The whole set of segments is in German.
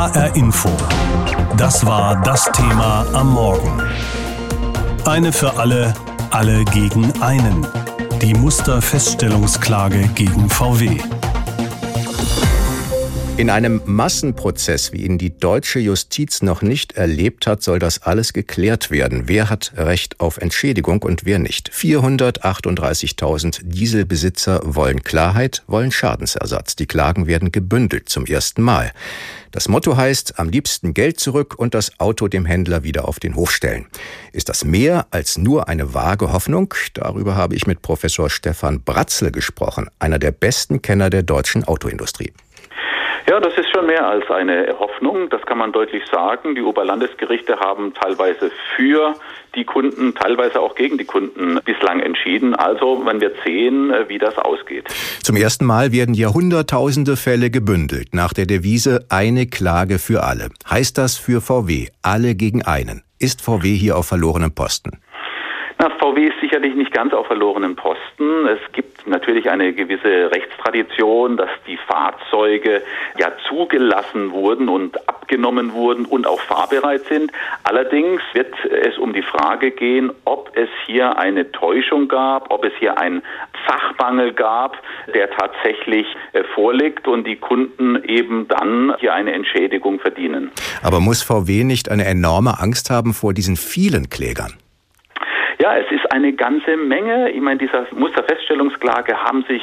HR Info. Das war das Thema am Morgen. Eine für alle, alle gegen einen. Die Musterfeststellungsklage gegen VW. In einem Massenprozess, wie ihn die deutsche Justiz noch nicht erlebt hat, soll das alles geklärt werden. Wer hat Recht auf Entschädigung und wer nicht? 438.000 Dieselbesitzer wollen Klarheit, wollen Schadensersatz. Die Klagen werden gebündelt zum ersten Mal. Das Motto heißt, am liebsten Geld zurück und das Auto dem Händler wieder auf den Hof stellen. Ist das mehr als nur eine vage Hoffnung? Darüber habe ich mit Professor Stefan Bratzel gesprochen, einer der besten Kenner der deutschen Autoindustrie. Ja, das ist schon mehr als eine Hoffnung, das kann man deutlich sagen. Die Oberlandesgerichte haben teilweise für die Kunden, teilweise auch gegen die Kunden bislang entschieden. Also man wird sehen, wie das ausgeht. Zum ersten Mal werden hier hunderttausende Fälle gebündelt nach der Devise eine Klage für alle. Heißt das für VW alle gegen einen? Ist VW hier auf verlorenem Posten? Na, VW ist sicherlich nicht ganz auf verlorenen Posten. Es gibt natürlich eine gewisse Rechtstradition, dass die Fahrzeuge ja zugelassen wurden und abgenommen wurden und auch fahrbereit sind. Allerdings wird es um die Frage gehen, ob es hier eine Täuschung gab, ob es hier einen Fachmangel gab, der tatsächlich äh, vorliegt und die Kunden eben dann hier eine Entschädigung verdienen. Aber muss VW nicht eine enorme Angst haben vor diesen vielen Klägern? Ja, es ist eine ganze Menge. Ich meine, dieser Musterfeststellungsklage haben sich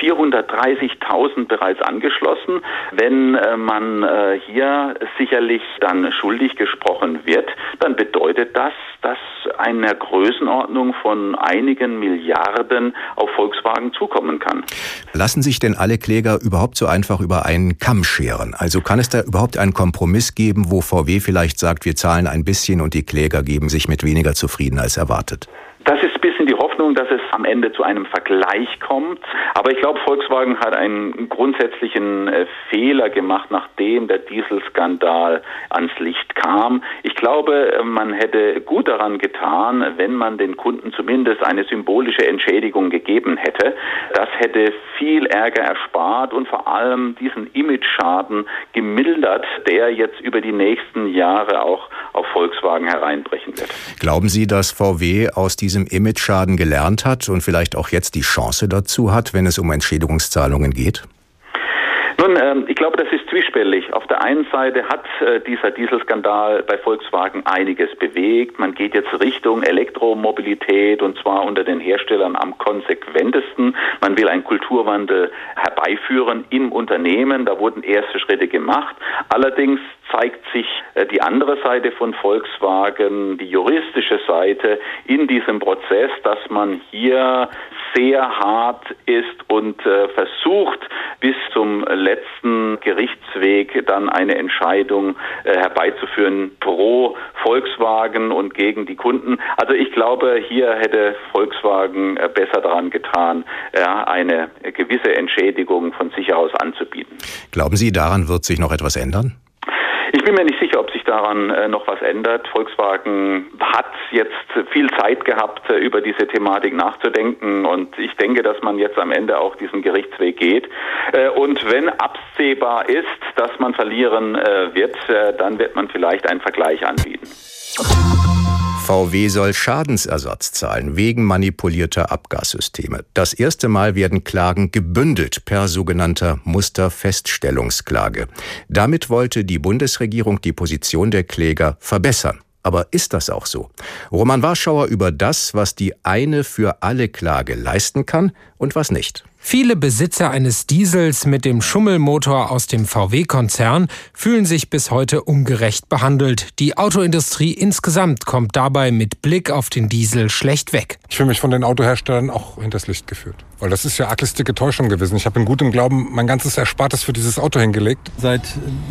430.000 bereits angeschlossen. Wenn äh, man äh, hier sicherlich dann schuldig gesprochen wird, dann bedeutet das, dass eine Größenordnung von einigen Milliarden auf Volkswagen zukommen kann. Lassen sich denn alle Kläger überhaupt so einfach über einen Kamm scheren? Also kann es da überhaupt einen Kompromiss geben, wo VW vielleicht sagt, wir zahlen ein bisschen und die Kläger geben sich mit weniger zufrieden als erwartet? Erwartet? Das ist ein bisschen die Hoffnung, dass es am Ende zu einem Vergleich kommt. Aber ich glaube, Volkswagen hat einen grundsätzlichen äh, Fehler gemacht, nachdem der Dieselskandal ans Licht kam. Ich glaube, man hätte gut daran getan, wenn man den Kunden zumindest eine symbolische Entschädigung gegeben hätte. Das hätte viel Ärger erspart und vor allem diesen Imageschaden gemildert, der jetzt über die nächsten Jahre auch auf Volkswagen hereinbrechen wird. Glauben Sie, dass VW aus diesem Image-Schaden gelernt hat und vielleicht auch jetzt die Chance dazu hat, wenn es um Entschädigungszahlungen geht? Nun, ähm, ich glaube, das ist zwiespältig. Auf der einen Seite hat äh, dieser Dieselskandal bei Volkswagen einiges bewegt. Man geht jetzt Richtung Elektromobilität und zwar unter den Herstellern am konsequentesten. Man will einen Kulturwandel herbeiführen im Unternehmen. Da wurden erste Schritte gemacht. Allerdings zeigt sich äh, die andere Seite von Volkswagen, die juristische Seite in diesem Prozess, dass man hier sehr hart ist und äh, versucht, bis zum letzten Gerichtsweg dann eine Entscheidung äh, herbeizuführen pro Volkswagen und gegen die Kunden. Also ich glaube, hier hätte Volkswagen äh, besser daran getan, ja, eine gewisse Entschädigung von sich aus anzubieten. Glauben Sie, daran wird sich noch etwas ändern? Ich bin mir nicht sicher, ob sich daran äh, noch was ändert. Volkswagen hat jetzt viel Zeit gehabt, äh, über diese Thematik nachzudenken und ich denke, dass man jetzt am Ende auch diesen Gerichtsweg geht. Äh, und wenn absehbar ist, dass man verlieren wird, dann wird man vielleicht einen Vergleich anbieten. VW soll Schadensersatz zahlen wegen manipulierter Abgassysteme. Das erste Mal werden Klagen gebündelt per sogenannter Musterfeststellungsklage. Damit wollte die Bundesregierung die Position der Kläger verbessern. Aber ist das auch so? Roman Warschauer über das, was die eine für alle Klage leisten kann und was nicht. Viele Besitzer eines Diesels mit dem Schummelmotor aus dem VW-Konzern fühlen sich bis heute ungerecht behandelt. Die Autoindustrie insgesamt kommt dabei mit Blick auf den Diesel schlecht weg. Ich fühle mich von den Autoherstellern auch hinters Licht geführt. Weil das ist ja arglistige Täuschung gewesen. Ich habe in gutem Glauben mein ganzes Erspartes für dieses Auto hingelegt. Seit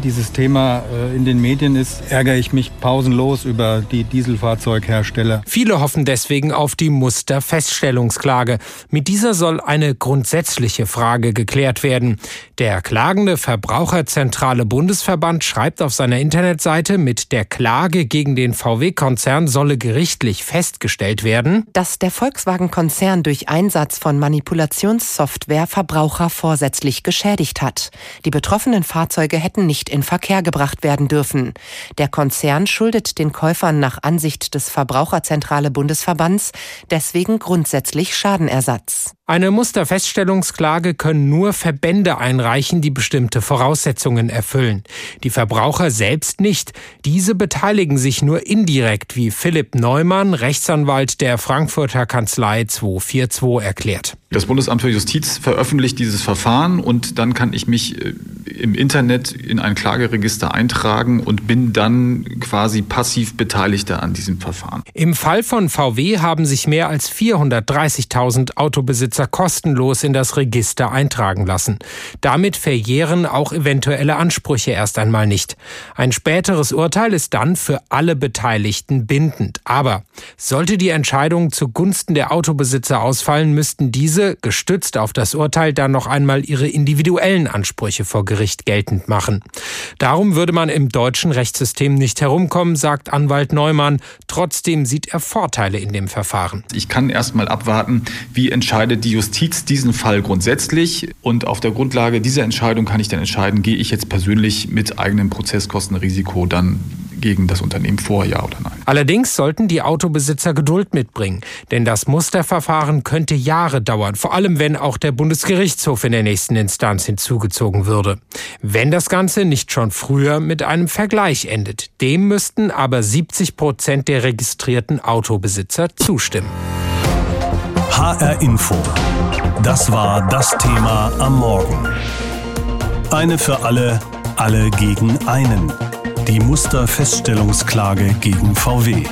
dieses Thema äh, in den Medien ist, ärgere ich mich pausenlos über die Dieselfahrzeughersteller. Viele hoffen deswegen auf die Musterfeststellungsklage. Mit dieser soll eine grundsätzliche Frage geklärt werden. Der klagende Verbraucherzentrale Bundesverband schreibt auf seiner Internetseite, mit der Klage gegen den VW-Konzern solle gerichtlich festgestellt werden, dass der Volkswagen-Konzern durch Einsatz von Manipulationen Simulationssoftware Verbraucher vorsätzlich geschädigt hat. Die betroffenen Fahrzeuge hätten nicht in Verkehr gebracht werden dürfen. Der Konzern schuldet den Käufern nach Ansicht des Verbraucherzentrale Bundesverbands deswegen grundsätzlich Schadenersatz. Eine Musterfeststellungsklage können nur Verbände einreichen, die bestimmte Voraussetzungen erfüllen. Die Verbraucher selbst nicht. Diese beteiligen sich nur indirekt, wie Philipp Neumann, Rechtsanwalt der Frankfurter Kanzlei 242 erklärt. Das Bundesamt für Justiz veröffentlicht dieses Verfahren und dann kann ich mich äh, im Internet in ein Klageregister eintragen und bin dann quasi passiv Beteiligter an diesem Verfahren. Im Fall von VW haben sich mehr als 430.000 Autobesitzer kostenlos in das Register eintragen lassen. Damit verjähren auch eventuelle Ansprüche erst einmal nicht. Ein späteres Urteil ist dann für alle Beteiligten bindend. Aber sollte die Entscheidung zugunsten der Autobesitzer ausfallen, müssten diese diese, gestützt auf das Urteil, dann noch einmal ihre individuellen Ansprüche vor Gericht geltend machen. Darum würde man im deutschen Rechtssystem nicht herumkommen, sagt Anwalt Neumann. Trotzdem sieht er Vorteile in dem Verfahren. Ich kann erst mal abwarten, wie entscheidet die Justiz diesen Fall grundsätzlich und auf der Grundlage dieser Entscheidung kann ich dann entscheiden, gehe ich jetzt persönlich mit eigenem Prozesskostenrisiko dann gegen das Unternehmen vor, ja oder nein. Allerdings sollten die Autobesitzer Geduld mitbringen, denn das Musterverfahren könnte Jahre dauern, vor allem wenn auch der Bundesgerichtshof in der nächsten Instanz hinzugezogen würde. Wenn das Ganze nicht schon früher mit einem Vergleich endet, dem müssten aber 70 Prozent der registrierten Autobesitzer zustimmen. HR Info. Das war das Thema am Morgen. Eine für alle, alle gegen einen. Die Musterfeststellungsklage gegen VW.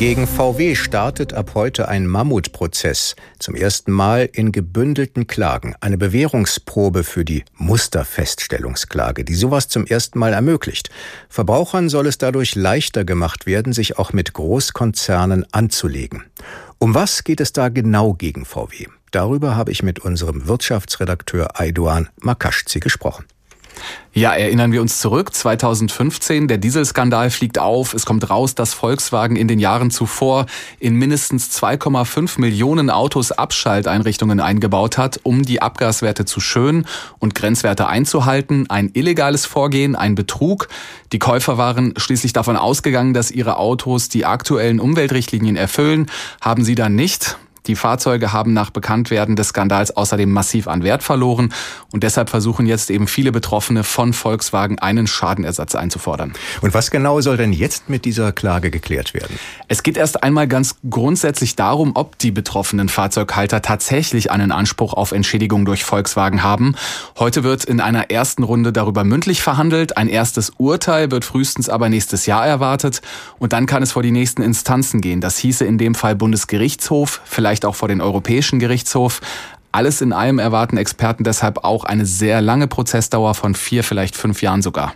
Gegen VW startet ab heute ein Mammutprozess. Zum ersten Mal in gebündelten Klagen. Eine Bewährungsprobe für die Musterfeststellungsklage, die sowas zum ersten Mal ermöglicht. Verbrauchern soll es dadurch leichter gemacht werden, sich auch mit Großkonzernen anzulegen. Um was geht es da genau gegen VW? Darüber habe ich mit unserem Wirtschaftsredakteur Aidoan Makaschzi gesprochen. Ja, erinnern wir uns zurück. 2015, der Dieselskandal fliegt auf. Es kommt raus, dass Volkswagen in den Jahren zuvor in mindestens 2,5 Millionen Autos Abschalteinrichtungen eingebaut hat, um die Abgaswerte zu schönen und Grenzwerte einzuhalten. Ein illegales Vorgehen, ein Betrug. Die Käufer waren schließlich davon ausgegangen, dass ihre Autos die aktuellen Umweltrichtlinien erfüllen, haben sie dann nicht. Die Fahrzeuge haben nach Bekanntwerden des Skandals außerdem massiv an Wert verloren und deshalb versuchen jetzt eben viele Betroffene von Volkswagen einen Schadenersatz einzufordern. Und was genau soll denn jetzt mit dieser Klage geklärt werden? Es geht erst einmal ganz grundsätzlich darum, ob die betroffenen Fahrzeughalter tatsächlich einen Anspruch auf Entschädigung durch Volkswagen haben. Heute wird in einer ersten Runde darüber mündlich verhandelt. Ein erstes Urteil wird frühestens aber nächstes Jahr erwartet und dann kann es vor die nächsten Instanzen gehen. Das hieße in dem Fall Bundesgerichtshof, vielleicht vielleicht auch vor den Europäischen Gerichtshof. Alles in allem erwarten Experten deshalb auch eine sehr lange Prozessdauer von vier, vielleicht fünf Jahren sogar.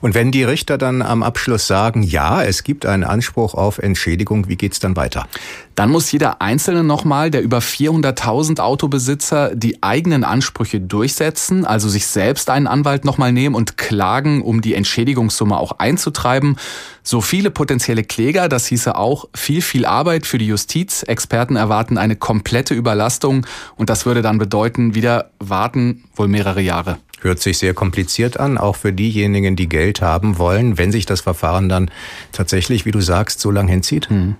Und wenn die Richter dann am Abschluss sagen, ja, es gibt einen Anspruch auf Entschädigung, wie geht's dann weiter? Dann muss jeder Einzelne nochmal, der über 400.000 Autobesitzer, die eigenen Ansprüche durchsetzen, also sich selbst einen Anwalt nochmal nehmen und klagen, um die Entschädigungssumme auch einzutreiben. So viele potenzielle Kläger, das hieße auch viel, viel Arbeit für die Justiz. Experten erwarten eine komplette Überlastung und das würde dann bedeuten, wieder warten wohl mehrere Jahre. Hört sich sehr kompliziert an, auch für diejenigen, die Geld haben wollen, wenn sich das Verfahren dann tatsächlich, wie du sagst, so lang hinzieht? Hm.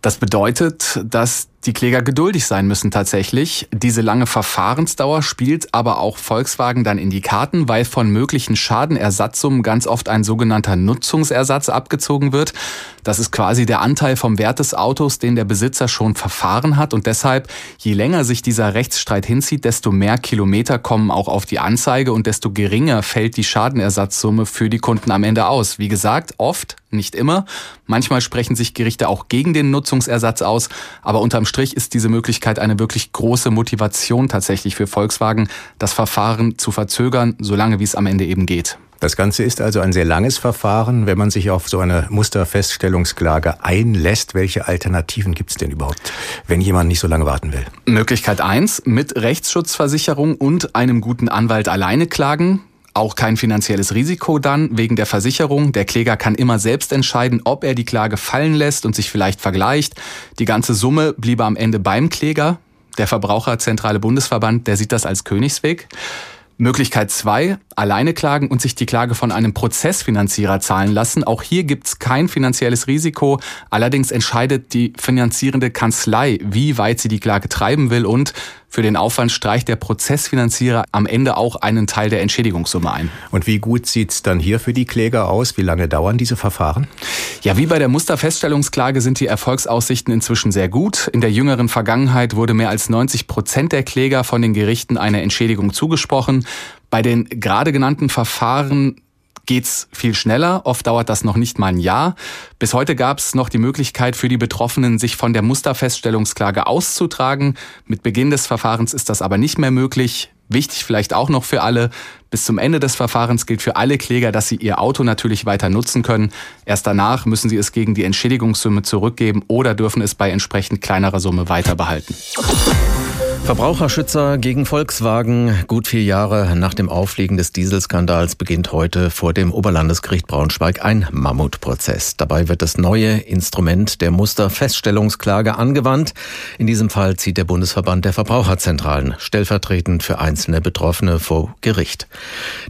Das bedeutet, dass die Kläger geduldig sein müssen tatsächlich. Diese lange Verfahrensdauer spielt aber auch Volkswagen dann in die Karten, weil von möglichen Schadenersatzsummen ganz oft ein sogenannter Nutzungsersatz abgezogen wird. Das ist quasi der Anteil vom Wert des Autos, den der Besitzer schon verfahren hat. Und deshalb, je länger sich dieser Rechtsstreit hinzieht, desto mehr Kilometer kommen auch auf die Anzeige und desto geringer fällt die Schadenersatzsumme für die Kunden am Ende aus. Wie gesagt, oft, nicht immer. Manchmal sprechen sich Gerichte auch gegen den Nutzungsersatz aus, aber unterm Strich ist diese Möglichkeit eine wirklich große Motivation tatsächlich für Volkswagen, das Verfahren zu verzögern, solange wie es am Ende eben geht. Das Ganze ist also ein sehr langes Verfahren. Wenn man sich auf so eine Musterfeststellungsklage einlässt, welche Alternativen gibt es denn überhaupt, wenn jemand nicht so lange warten will? Möglichkeit eins: mit Rechtsschutzversicherung und einem guten Anwalt alleine klagen. Auch kein finanzielles Risiko dann wegen der Versicherung. Der Kläger kann immer selbst entscheiden, ob er die Klage fallen lässt und sich vielleicht vergleicht. Die ganze Summe bliebe am Ende beim Kläger. Der Verbraucherzentrale Bundesverband, der sieht das als Königsweg. Möglichkeit zwei, alleine klagen und sich die Klage von einem Prozessfinanzierer zahlen lassen. Auch hier gibt's kein finanzielles Risiko. Allerdings entscheidet die finanzierende Kanzlei, wie weit sie die Klage treiben will und für den Aufwand streicht der Prozessfinanzierer am Ende auch einen Teil der Entschädigungssumme ein. Und wie gut sieht's dann hier für die Kläger aus? Wie lange dauern diese Verfahren? Ja, wie bei der Musterfeststellungsklage sind die Erfolgsaussichten inzwischen sehr gut. In der jüngeren Vergangenheit wurde mehr als 90 Prozent der Kläger von den Gerichten eine Entschädigung zugesprochen. Bei den gerade genannten Verfahren geht's viel schneller. Oft dauert das noch nicht mal ein Jahr. Bis heute gab es noch die Möglichkeit für die Betroffenen, sich von der Musterfeststellungsklage auszutragen. Mit Beginn des Verfahrens ist das aber nicht mehr möglich. Wichtig vielleicht auch noch für alle, bis zum Ende des Verfahrens gilt für alle Kläger, dass sie ihr Auto natürlich weiter nutzen können. Erst danach müssen sie es gegen die Entschädigungssumme zurückgeben oder dürfen es bei entsprechend kleinerer Summe weiter behalten. Verbraucherschützer gegen Volkswagen. Gut vier Jahre nach dem Aufliegen des Dieselskandals beginnt heute vor dem Oberlandesgericht Braunschweig ein Mammutprozess. Dabei wird das neue Instrument der Musterfeststellungsklage angewandt. In diesem Fall zieht der Bundesverband der Verbraucherzentralen stellvertretend für einzelne Betroffene vor Gericht.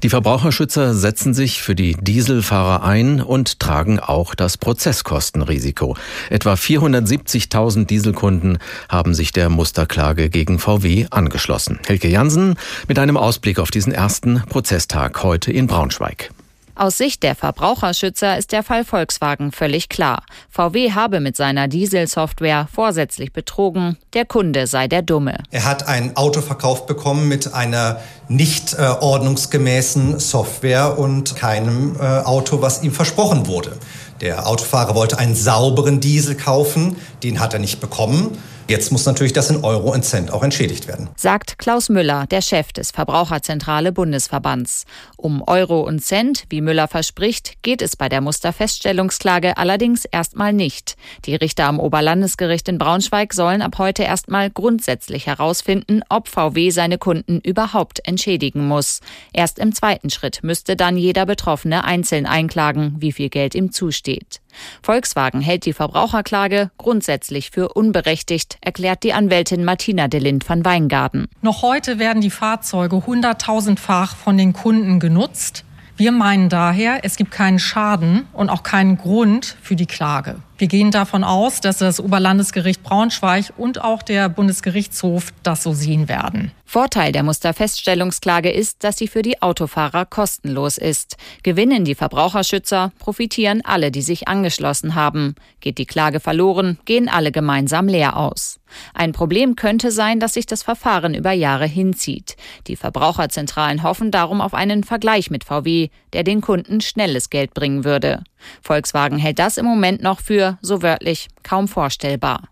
Die Verbraucherschützer setzen sich für die Dieselfahrer ein und tragen auch das Prozesskostenrisiko. Etwa 470.000 Dieselkunden haben sich der Musterklage gegen VW angeschlossen. Helke Jansen mit einem Ausblick auf diesen ersten Prozesstag heute in Braunschweig. Aus Sicht der Verbraucherschützer ist der Fall Volkswagen völlig klar. VW habe mit seiner Dieselsoftware vorsätzlich betrogen, der Kunde sei der Dumme. Er hat ein Auto verkauft bekommen mit einer nicht äh, ordnungsgemäßen Software und keinem äh, Auto, was ihm versprochen wurde. Der Autofahrer wollte einen sauberen Diesel kaufen, den hat er nicht bekommen. Jetzt muss natürlich das in Euro und Cent auch entschädigt werden. Sagt Klaus Müller, der Chef des Verbraucherzentrale Bundesverbands. Um Euro und Cent, wie Müller verspricht, geht es bei der Musterfeststellungsklage allerdings erstmal nicht. Die Richter am Oberlandesgericht in Braunschweig sollen ab heute erstmal grundsätzlich herausfinden, ob VW seine Kunden überhaupt entschädigen muss. Erst im zweiten Schritt müsste dann jeder Betroffene einzeln einklagen, wie viel Geld ihm zusteht. Volkswagen hält die Verbraucherklage grundsätzlich für unberechtigt, erklärt die Anwältin Martina de Lind van Weingarten. Noch heute werden die Fahrzeuge hunderttausendfach von den Kunden genutzt. Wir meinen daher, es gibt keinen Schaden und auch keinen Grund für die Klage. Wir gehen davon aus, dass das Oberlandesgericht Braunschweig und auch der Bundesgerichtshof das so sehen werden. Vorteil der Musterfeststellungsklage ist, dass sie für die Autofahrer kostenlos ist. Gewinnen die Verbraucherschützer, profitieren alle, die sich angeschlossen haben. Geht die Klage verloren, gehen alle gemeinsam leer aus. Ein Problem könnte sein, dass sich das Verfahren über Jahre hinzieht. Die Verbraucherzentralen hoffen darum auf einen Vergleich mit VW, der den Kunden schnelles Geld bringen würde. Volkswagen hält das im Moment noch für, so wörtlich, kaum vorstellbar.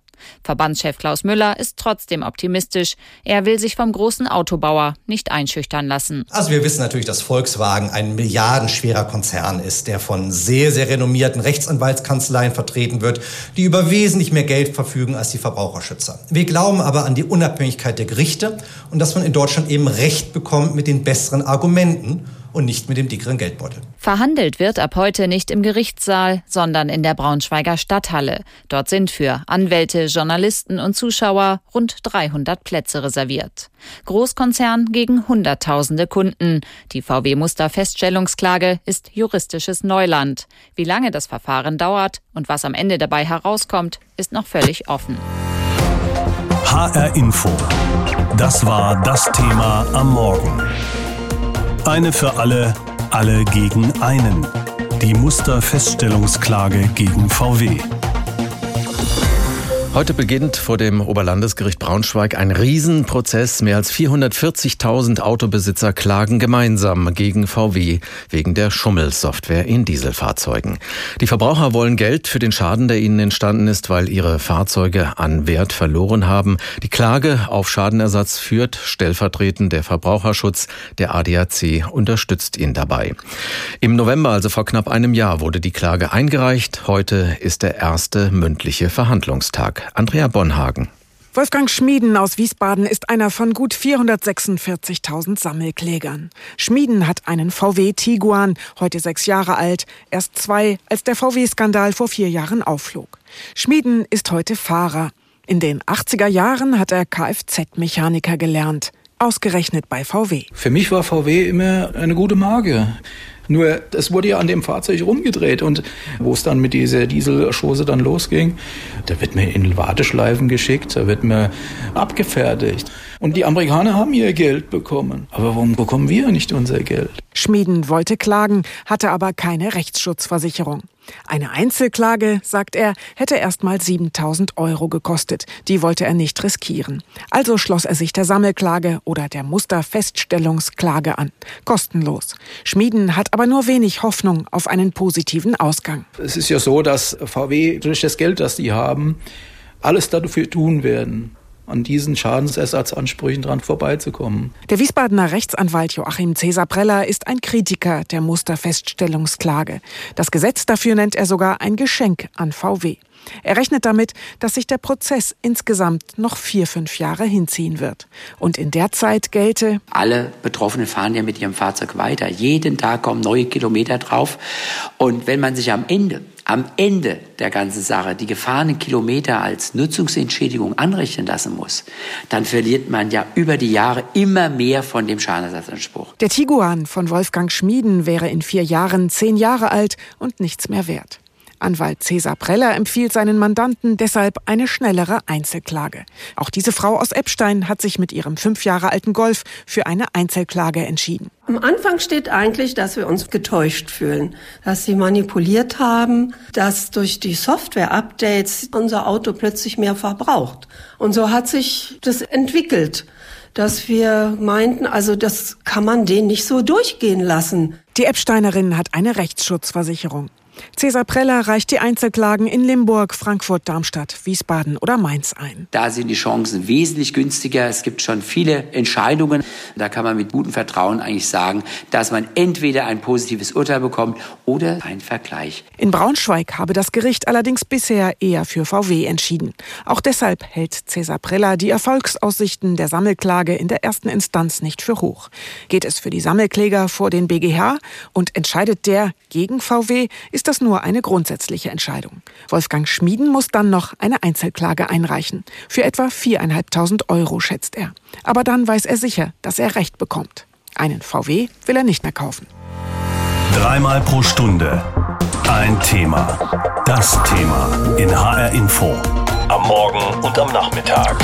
Verbandschef Klaus Müller ist trotzdem optimistisch. Er will sich vom großen Autobauer nicht einschüchtern lassen. Also wir wissen natürlich, dass Volkswagen ein milliardenschwerer Konzern ist, der von sehr, sehr renommierten Rechtsanwaltskanzleien vertreten wird, die über wesentlich mehr Geld verfügen als die Verbraucherschützer. Wir glauben aber an die Unabhängigkeit der Gerichte und dass man in Deutschland eben Recht bekommt mit den besseren Argumenten und nicht mit dem dickeren Geldbeutel. Verhandelt wird ab heute nicht im Gerichtssaal, sondern in der Braunschweiger Stadthalle. Dort sind für Anwälte, Journalisten und Zuschauer rund 300 Plätze reserviert. Großkonzern gegen Hunderttausende Kunden. Die VW-Muster-Feststellungsklage ist juristisches Neuland. Wie lange das Verfahren dauert und was am Ende dabei herauskommt, ist noch völlig offen. HR Info. Das war das Thema am Morgen. Eine für alle, alle gegen einen. Die Musterfeststellungsklage gegen VW. Heute beginnt vor dem Oberlandesgericht Braunschweig ein Riesenprozess. Mehr als 440.000 Autobesitzer klagen gemeinsam gegen VW wegen der Schummelsoftware in Dieselfahrzeugen. Die Verbraucher wollen Geld für den Schaden, der ihnen entstanden ist, weil ihre Fahrzeuge an Wert verloren haben. Die Klage auf Schadenersatz führt stellvertretend der Verbraucherschutz. Der ADAC unterstützt ihn dabei. Im November, also vor knapp einem Jahr, wurde die Klage eingereicht. Heute ist der erste mündliche Verhandlungstag. Andrea Bonhagen. Wolfgang Schmieden aus Wiesbaden ist einer von gut 446.000 Sammelklägern. Schmieden hat einen VW Tiguan, heute sechs Jahre alt, erst zwei, als der VW-Skandal vor vier Jahren aufflog. Schmieden ist heute Fahrer. In den 80er Jahren hat er Kfz-Mechaniker gelernt. Ausgerechnet bei VW. Für mich war VW immer eine gute Marke. Nur es wurde ja an dem Fahrzeug rumgedreht und wo es dann mit dieser Dieselschose dann losging, da wird mir in Warteschleifen geschickt, da wird mir abgefertigt. Und die Amerikaner haben ihr Geld bekommen. Aber warum bekommen wir nicht unser Geld? Schmieden wollte klagen, hatte aber keine Rechtsschutzversicherung. Eine Einzelklage, sagt er, hätte erst mal 7000 Euro gekostet. Die wollte er nicht riskieren. Also schloss er sich der Sammelklage oder der Musterfeststellungsklage an. Kostenlos. Schmieden hat aber nur wenig Hoffnung auf einen positiven Ausgang. Es ist ja so, dass VW durch das Geld, das die haben, alles dafür tun werden, an diesen Schadensersatzansprüchen dran vorbeizukommen. Der Wiesbadener Rechtsanwalt Joachim Cäsar Preller ist ein Kritiker der Musterfeststellungsklage. Das Gesetz dafür nennt er sogar ein Geschenk an VW. Er rechnet damit, dass sich der Prozess insgesamt noch vier, fünf Jahre hinziehen wird. Und in der Zeit gelte, alle Betroffenen fahren ja mit ihrem Fahrzeug weiter. Jeden Tag kommen neue Kilometer drauf. Und wenn man sich am Ende am Ende der ganzen Sache die gefahrenen Kilometer als Nutzungsentschädigung anrechnen lassen muss, dann verliert man ja über die Jahre immer mehr von dem Schadenersatzanspruch. Der Tiguan von Wolfgang Schmieden wäre in vier Jahren zehn Jahre alt und nichts mehr wert. Anwalt Cäsar Preller empfiehlt seinen Mandanten deshalb eine schnellere Einzelklage. Auch diese Frau aus Eppstein hat sich mit ihrem fünf Jahre alten Golf für eine Einzelklage entschieden. Am Anfang steht eigentlich, dass wir uns getäuscht fühlen, dass sie manipuliert haben, dass durch die Software-Updates unser Auto plötzlich mehr verbraucht. Und so hat sich das entwickelt dass wir meinten, also das kann man den nicht so durchgehen lassen. Die Eppsteinerin hat eine Rechtsschutzversicherung. Cäsar Preller reicht die Einzelklagen in Limburg, Frankfurt, Darmstadt, Wiesbaden oder Mainz ein. Da sind die Chancen wesentlich günstiger. Es gibt schon viele Entscheidungen. Da kann man mit gutem Vertrauen eigentlich sagen, dass man entweder ein positives Urteil bekommt oder ein Vergleich. In Braunschweig habe das Gericht allerdings bisher eher für VW entschieden. Auch deshalb hält Cäsar Preller die Erfolgsaussichten der Sammelklage in der ersten Instanz nicht für hoch. Geht es für die Sammelkläger vor den BGH und entscheidet der gegen VW, ist das nur eine grundsätzliche Entscheidung. Wolfgang Schmieden muss dann noch eine Einzelklage einreichen. Für etwa 4.500 Euro, schätzt er. Aber dann weiß er sicher, dass er Recht bekommt. Einen VW will er nicht mehr kaufen. Dreimal pro Stunde ein Thema. Das Thema in HR Info. Am Morgen und am Nachmittag.